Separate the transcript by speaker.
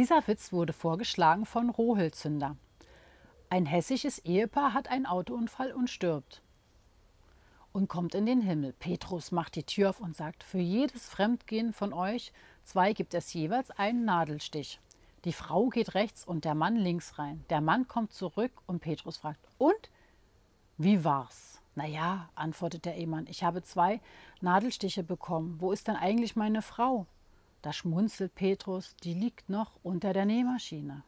Speaker 1: Dieser Witz wurde vorgeschlagen von Rohilzünder. Ein hessisches Ehepaar hat einen Autounfall und stirbt und kommt in den Himmel. Petrus macht die Tür auf und sagt, für jedes Fremdgehen von euch zwei gibt es jeweils einen Nadelstich. Die Frau geht rechts und der Mann links rein. Der Mann kommt zurück und Petrus fragt, und? Wie war's? Naja, antwortet der Ehemann, ich habe zwei Nadelstiche bekommen. Wo ist denn eigentlich meine Frau? Da schmunzelt Petrus, die liegt noch unter der Nähmaschine.